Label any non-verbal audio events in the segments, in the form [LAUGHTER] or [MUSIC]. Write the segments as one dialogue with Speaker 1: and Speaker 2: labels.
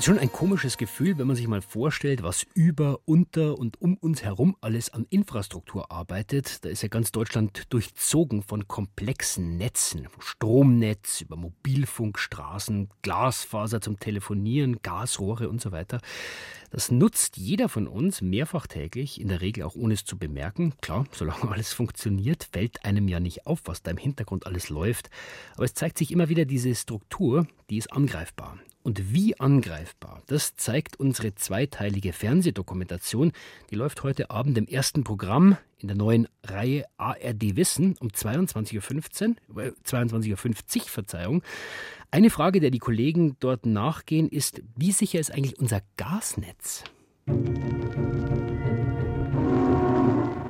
Speaker 1: Schon ein komisches Gefühl, wenn man sich mal vorstellt, was über, unter und um uns herum alles an Infrastruktur arbeitet. Da ist ja ganz Deutschland durchzogen von komplexen Netzen. Stromnetz über Mobilfunk, Straßen, Glasfaser zum Telefonieren, Gasrohre und so weiter. Das nutzt jeder von uns mehrfach täglich, in der Regel auch ohne es zu bemerken. Klar, solange [LAUGHS] alles funktioniert, fällt einem ja nicht auf, was da im Hintergrund alles läuft. Aber es zeigt sich immer wieder diese Struktur, die ist angreifbar. Und wie angreifbar, das zeigt unsere zweiteilige Fernsehdokumentation. Die läuft heute Abend im ersten Programm in der neuen Reihe ARD Wissen um 22.15 Uhr, äh, 22.50 Uhr, Verzeihung. Eine Frage, der die Kollegen dort nachgehen, ist, wie sicher ist eigentlich unser Gasnetz?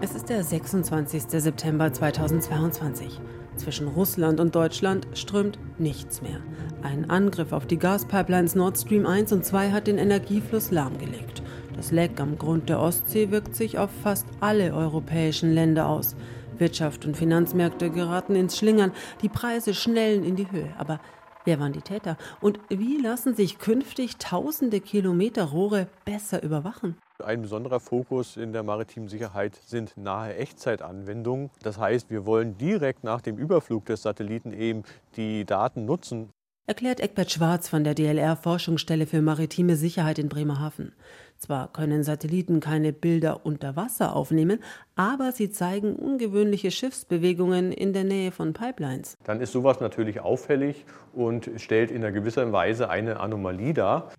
Speaker 2: Es ist der 26. September 2022. Zwischen Russland und Deutschland strömt nichts mehr. Ein Angriff auf die Gaspipelines Nord Stream 1 und 2 hat den Energiefluss lahmgelegt. Das Leck am Grund der Ostsee wirkt sich auf fast alle europäischen Länder aus. Wirtschaft und Finanzmärkte geraten ins Schlingern, die Preise schnellen in die Höhe. Aber wer waren die Täter? Und wie lassen sich künftig tausende Kilometer Rohre besser überwachen?
Speaker 3: Ein besonderer Fokus in der maritimen Sicherheit sind nahe Echtzeitanwendungen. Das heißt, wir wollen direkt nach dem Überflug des Satelliten eben die Daten nutzen.
Speaker 2: Erklärt Eckbert Schwarz von der DLR Forschungsstelle für maritime Sicherheit in Bremerhaven. Zwar können Satelliten keine Bilder unter Wasser aufnehmen, aber sie zeigen ungewöhnliche Schiffsbewegungen in der Nähe von Pipelines.
Speaker 3: Dann ist sowas natürlich auffällig und stellt in einer gewisser Weise eine Anomalie dar.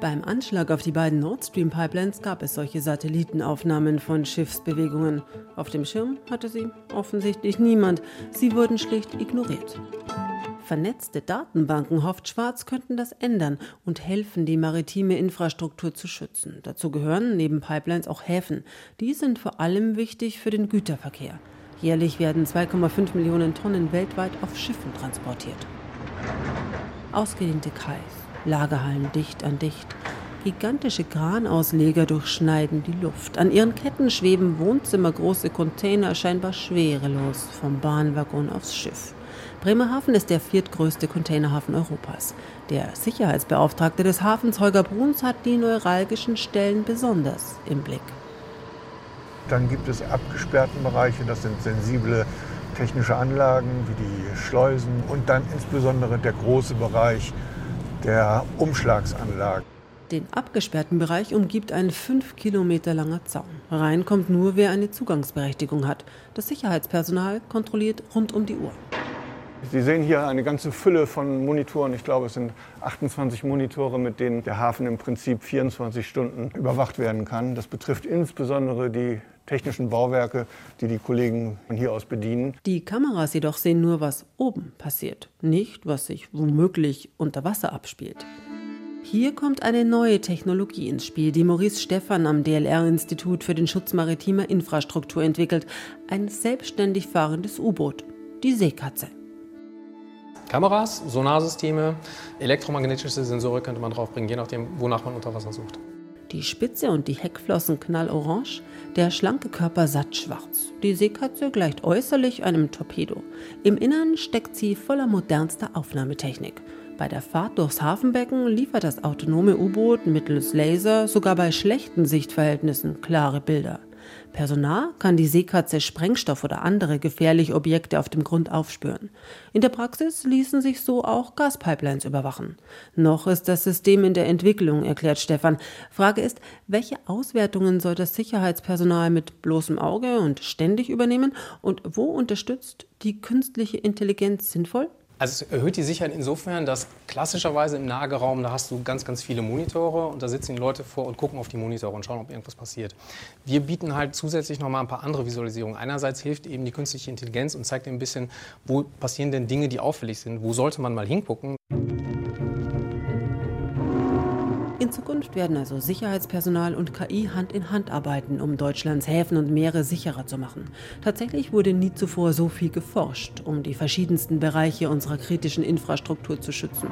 Speaker 2: Beim Anschlag auf die beiden Nord Stream Pipelines gab es solche Satellitenaufnahmen von Schiffsbewegungen. Auf dem Schirm hatte sie offensichtlich niemand. Sie wurden schlicht ignoriert. Vernetzte Datenbanken, hofft Schwarz, könnten das ändern und helfen, die maritime Infrastruktur zu schützen. Dazu gehören neben Pipelines auch Häfen. Die sind vor allem wichtig für den Güterverkehr. Jährlich werden 2,5 Millionen Tonnen weltweit auf Schiffen transportiert. Ausgedehnte Kais, Lagerhallen dicht an dicht. Gigantische Kranausleger durchschneiden die Luft. An ihren Ketten schweben wohnzimmergroße Container scheinbar schwerelos vom Bahnwaggon aufs Schiff. Bremerhaven ist der viertgrößte Containerhafen Europas. Der Sicherheitsbeauftragte des Hafens Holger Bruns hat die neuralgischen Stellen besonders im Blick.
Speaker 4: Dann gibt es abgesperrten Bereiche, das sind sensible technische Anlagen wie die Schleusen und dann insbesondere der große Bereich der Umschlagsanlagen.
Speaker 2: Den abgesperrten Bereich umgibt ein fünf Kilometer langer Zaun. Rein kommt nur, wer eine Zugangsberechtigung hat. Das Sicherheitspersonal kontrolliert rund um die Uhr.
Speaker 4: Sie sehen hier eine ganze Fülle von Monitoren. Ich glaube, es sind 28 Monitore, mit denen der Hafen im Prinzip 24 Stunden überwacht werden kann. Das betrifft insbesondere die technischen Bauwerke, die die Kollegen von hier aus bedienen.
Speaker 2: Die Kameras jedoch sehen nur, was oben passiert, nicht, was sich womöglich unter Wasser abspielt. Hier kommt eine neue Technologie ins Spiel, die Maurice Stephan am DLR-Institut für den Schutz maritimer Infrastruktur entwickelt. Ein selbstständig fahrendes U-Boot, die Seekatze.
Speaker 5: Kameras, Sonarsysteme, elektromagnetische Sensoren könnte man draufbringen, je nachdem, wonach man unter Wasser sucht.
Speaker 2: Die Spitze und die Heckflossen knallorange, der schlanke Körper satt schwarz. Die Seekatze gleicht äußerlich einem Torpedo. Im Innern steckt sie voller modernster Aufnahmetechnik. Bei der Fahrt durchs Hafenbecken liefert das autonome U-Boot mittels Laser sogar bei schlechten Sichtverhältnissen klare Bilder. Personal kann die Seekatze Sprengstoff oder andere gefährliche Objekte auf dem Grund aufspüren. In der Praxis ließen sich so auch Gaspipelines überwachen. Noch ist das System in der Entwicklung, erklärt Stefan. Frage ist, welche Auswertungen soll das Sicherheitspersonal mit bloßem Auge und ständig übernehmen und wo unterstützt die künstliche Intelligenz sinnvoll?
Speaker 5: Also es erhöht die Sicherheit insofern, dass klassischerweise im Nageraum, da hast du ganz, ganz viele Monitore und da sitzen die Leute vor und gucken auf die Monitore und schauen, ob irgendwas passiert. Wir bieten halt zusätzlich noch mal ein paar andere Visualisierungen. Einerseits hilft eben die künstliche Intelligenz und zeigt dir ein bisschen, wo passieren denn Dinge, die auffällig sind, wo sollte man mal hingucken.
Speaker 2: In Zukunft werden also Sicherheitspersonal und KI Hand in Hand arbeiten, um Deutschlands Häfen und Meere sicherer zu machen. Tatsächlich wurde nie zuvor so viel geforscht, um die verschiedensten Bereiche unserer kritischen Infrastruktur zu schützen.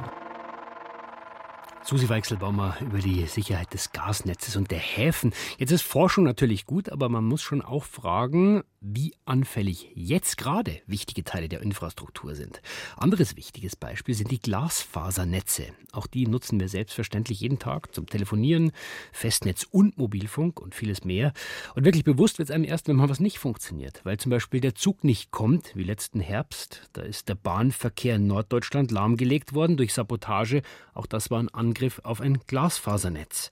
Speaker 1: Susi Weichselbaumer über die Sicherheit des Gasnetzes und der Häfen. Jetzt ist Forschung natürlich gut, aber man muss schon auch fragen, wie anfällig jetzt gerade wichtige Teile der Infrastruktur sind. Anderes wichtiges Beispiel sind die Glasfasernetze. Auch die nutzen wir selbstverständlich jeden Tag zum Telefonieren, Festnetz und Mobilfunk und vieles mehr. Und wirklich bewusst wird es einem erst, wenn mal was nicht funktioniert, weil zum Beispiel der Zug nicht kommt, wie letzten Herbst. Da ist der Bahnverkehr in Norddeutschland lahmgelegt worden durch Sabotage. Auch das war ein Angriff auf ein Glasfasernetz.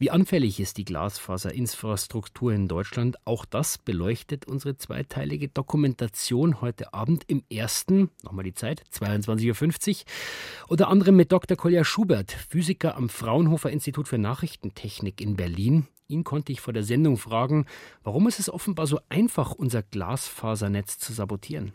Speaker 1: Wie anfällig ist die Glasfaserinfrastruktur in Deutschland? Auch das beleuchtet unsere zweiteilige Dokumentation heute Abend im ersten, nochmal die Zeit, 22.50 Uhr. Unter anderem mit Dr. Kolja Schubert, Physiker am Fraunhofer Institut für Nachrichtentechnik in Berlin. Ihn konnte ich vor der Sendung fragen, warum ist es offenbar so einfach, unser Glasfasernetz zu sabotieren?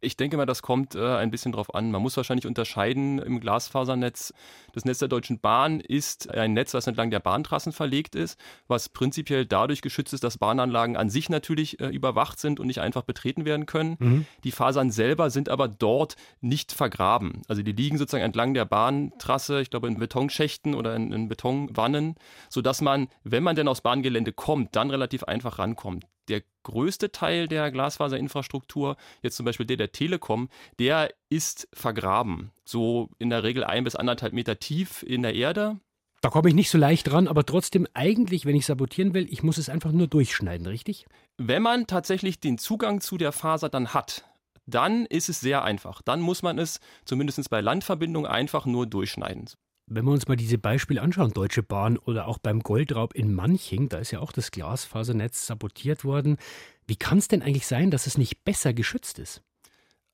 Speaker 6: Ich denke mal, das kommt äh, ein bisschen drauf an. Man muss wahrscheinlich unterscheiden im Glasfasernetz. Das Netz der Deutschen Bahn ist ein Netz, das entlang der Bahntrassen verlegt ist, was prinzipiell dadurch geschützt ist, dass Bahnanlagen an sich natürlich äh, überwacht sind und nicht einfach betreten werden können. Mhm. Die Fasern selber sind aber dort nicht vergraben. Also die liegen sozusagen entlang der Bahntrasse, ich glaube in Betonschächten oder in, in Betonwannen, sodass man, wenn man denn aufs Bahngelände kommt, dann relativ einfach rankommt der größte Teil der Glasfaserinfrastruktur, jetzt zum Beispiel der der Telekom, der ist vergraben. So in der Regel ein bis anderthalb Meter tief in der Erde.
Speaker 1: Da komme ich nicht so leicht ran, aber trotzdem eigentlich, wenn ich sabotieren will, ich muss es einfach nur durchschneiden, richtig?
Speaker 6: Wenn man tatsächlich den Zugang zu der Faser dann hat, dann ist es sehr einfach. Dann muss man es zumindest bei Landverbindungen einfach nur durchschneiden.
Speaker 1: Wenn wir uns mal diese Beispiele anschauen, Deutsche Bahn oder auch beim Goldraub in Manching, da ist ja auch das Glasfasernetz sabotiert worden. Wie kann es denn eigentlich sein, dass es nicht besser geschützt ist?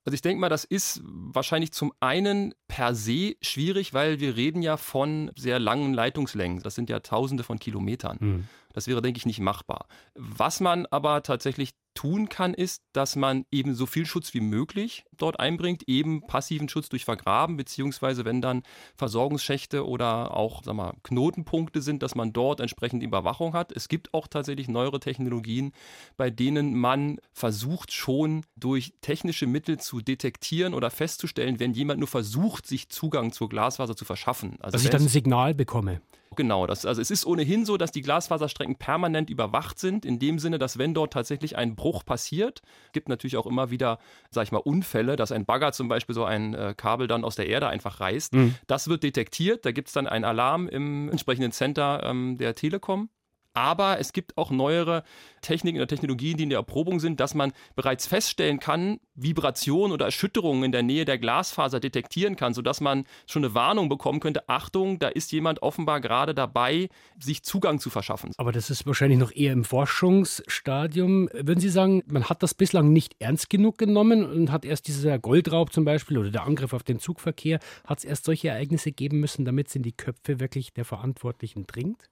Speaker 6: Also ich denke mal, das ist wahrscheinlich zum einen per se schwierig, weil wir reden ja von sehr langen Leitungslängen. Das sind ja Tausende von Kilometern. Mhm. Das wäre, denke ich, nicht machbar. Was man aber tatsächlich tun kann, ist, dass man eben so viel Schutz wie möglich dort einbringt, eben passiven Schutz durch Vergraben, beziehungsweise wenn dann Versorgungsschächte oder auch sag mal, Knotenpunkte sind, dass man dort entsprechend Überwachung hat. Es gibt auch tatsächlich neuere Technologien, bei denen man versucht schon durch technische Mittel zu detektieren oder festzustellen, wenn jemand nur versucht, sich Zugang zur Glasfaser zu verschaffen.
Speaker 1: Also dass ich dann ein Signal bekomme.
Speaker 6: Genau, das, also es ist ohnehin so, dass die Glasfaserstrecken permanent überwacht sind, in dem Sinne, dass wenn dort tatsächlich ein Bruch passiert, gibt natürlich auch immer wieder, sag ich mal, Unfälle, dass ein Bagger zum Beispiel so ein äh, Kabel dann aus der Erde einfach reißt. Mhm. Das wird detektiert, da gibt es dann einen Alarm im entsprechenden Center ähm, der Telekom. Aber es gibt auch neuere Techniken oder Technologien, die in der Erprobung sind, dass man bereits feststellen kann, Vibrationen oder Erschütterungen in der Nähe der Glasfaser detektieren kann, sodass man schon eine Warnung bekommen könnte, Achtung, da ist jemand offenbar gerade dabei, sich Zugang zu verschaffen.
Speaker 1: Aber das ist wahrscheinlich noch eher im Forschungsstadium. Würden Sie sagen, man hat das bislang nicht ernst genug genommen und hat erst dieser Goldraub zum Beispiel oder der Angriff auf den Zugverkehr, hat es erst solche Ereignisse geben müssen, damit es in die Köpfe wirklich der Verantwortlichen dringt?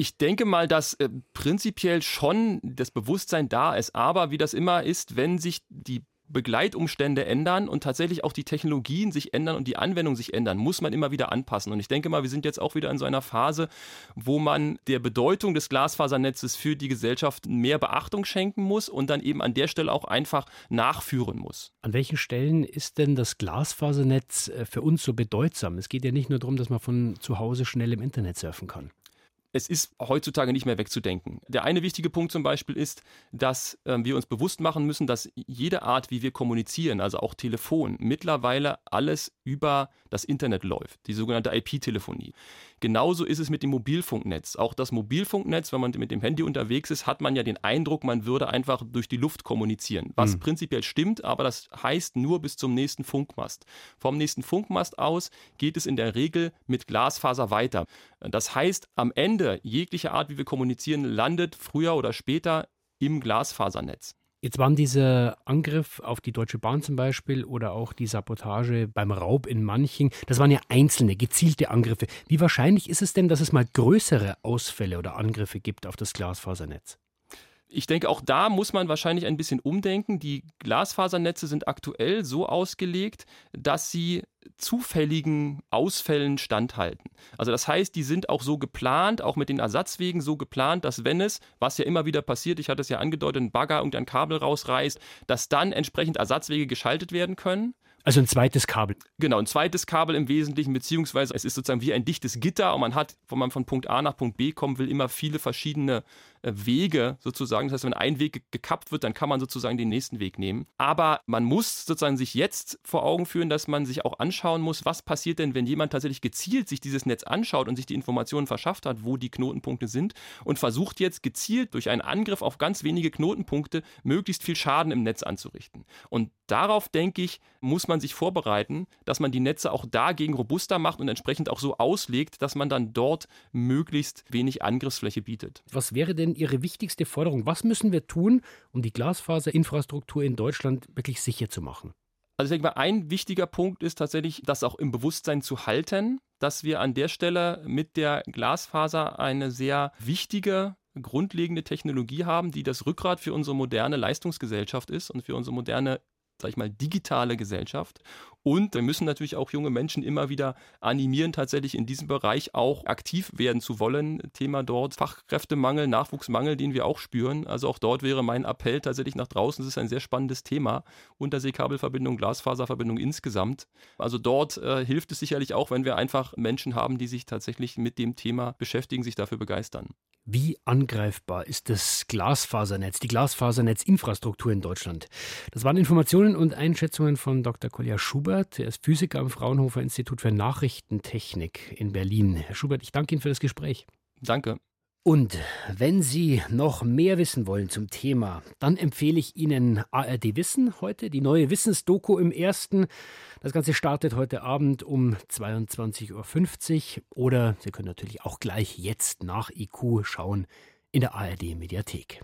Speaker 6: Ich denke mal, dass äh, prinzipiell schon das Bewusstsein da ist, aber wie das immer ist, wenn sich die Begleitumstände ändern und tatsächlich auch die Technologien sich ändern und die Anwendung sich ändern, muss man immer wieder anpassen. Und ich denke mal, wir sind jetzt auch wieder in so einer Phase, wo man der Bedeutung des Glasfasernetzes für die Gesellschaft mehr Beachtung schenken muss und dann eben an der Stelle auch einfach nachführen muss.
Speaker 1: An welchen Stellen ist denn das Glasfasernetz äh, für uns so bedeutsam? Es geht ja nicht nur darum, dass man von zu Hause schnell im Internet surfen kann
Speaker 6: es ist heutzutage nicht mehr wegzudenken. Der eine wichtige Punkt zum Beispiel ist, dass äh, wir uns bewusst machen müssen, dass jede Art, wie wir kommunizieren, also auch Telefon, mittlerweile alles über das Internet läuft, die sogenannte IP-Telefonie. Genauso ist es mit dem Mobilfunknetz. Auch das Mobilfunknetz, wenn man mit dem Handy unterwegs ist, hat man ja den Eindruck, man würde einfach durch die Luft kommunizieren. Was mhm. prinzipiell stimmt, aber das heißt nur bis zum nächsten Funkmast. Vom nächsten Funkmast aus geht es in der Regel mit Glasfaser weiter. Das heißt, am Ende jegliche Art, wie wir kommunizieren, landet früher oder später im Glasfasernetz.
Speaker 1: Jetzt waren dieser Angriff auf die Deutsche Bahn zum Beispiel oder auch die Sabotage beim Raub in Manching, das waren ja einzelne, gezielte Angriffe. Wie wahrscheinlich ist es denn, dass es mal größere Ausfälle oder Angriffe gibt auf das Glasfasernetz?
Speaker 6: Ich denke, auch da muss man wahrscheinlich ein bisschen umdenken. Die Glasfasernetze sind aktuell so ausgelegt, dass sie zufälligen Ausfällen standhalten. Also das heißt, die sind auch so geplant, auch mit den Ersatzwegen so geplant, dass wenn es, was ja immer wieder passiert, ich hatte es ja angedeutet, ein Bagger und ein Kabel rausreißt, dass dann entsprechend Ersatzwege geschaltet werden können
Speaker 1: Also ein zweites Kabel.
Speaker 6: Genau, ein zweites Kabel im Wesentlichen, beziehungsweise es ist sozusagen wie ein dichtes Gitter und man hat, wenn man von Punkt A nach Punkt B kommen will, immer viele verschiedene Wege sozusagen. Das heißt, wenn ein Weg gekappt wird, dann kann man sozusagen den nächsten Weg nehmen. Aber man muss sozusagen sich jetzt vor Augen führen, dass man sich auch anschauen muss, was passiert denn, wenn jemand tatsächlich gezielt sich dieses Netz anschaut und sich die Informationen verschafft hat, wo die Knotenpunkte sind und versucht jetzt gezielt durch einen Angriff auf ganz wenige Knotenpunkte möglichst viel Schaden im Netz anzurichten. Und darauf, denke ich, muss man sich vorbereiten, dass man die Netze auch dagegen robuster macht und entsprechend auch so auslegt, dass man dann dort möglichst wenig Angriffsfläche bietet.
Speaker 1: Was wäre denn Ihre wichtigste Forderung? Was müssen wir tun, um die Glasfaserinfrastruktur in Deutschland wirklich sicher zu machen?
Speaker 6: Also ich denke mal, ein wichtiger Punkt ist tatsächlich, das auch im Bewusstsein zu halten, dass wir an der Stelle mit der Glasfaser eine sehr wichtige grundlegende Technologie haben, die das Rückgrat für unsere moderne Leistungsgesellschaft ist und für unsere moderne sag ich mal, digitale Gesellschaft. Und wir müssen natürlich auch junge Menschen immer wieder animieren, tatsächlich in diesem Bereich auch aktiv werden zu wollen. Thema dort Fachkräftemangel, Nachwuchsmangel, den wir auch spüren. Also auch dort wäre mein Appell tatsächlich nach draußen. Es ist ein sehr spannendes Thema. Unterseekabelverbindung, Glasfaserverbindung insgesamt. Also dort äh, hilft es sicherlich auch, wenn wir einfach Menschen haben, die sich tatsächlich mit dem Thema beschäftigen, sich dafür begeistern.
Speaker 1: Wie angreifbar ist das Glasfasernetz, die Glasfasernetzinfrastruktur in Deutschland? Das waren Informationen und Einschätzungen von Dr. Kolja Schubert. Er ist Physiker am Fraunhofer Institut für Nachrichtentechnik in Berlin. Herr Schubert, ich danke Ihnen für das Gespräch.
Speaker 6: Danke.
Speaker 1: Und wenn Sie noch mehr wissen wollen zum Thema, dann empfehle ich Ihnen ARD Wissen heute, die neue Wissensdoku im ersten. Das Ganze startet heute Abend um 22.50 Uhr oder Sie können natürlich auch gleich jetzt nach IQ schauen in der ARD Mediathek.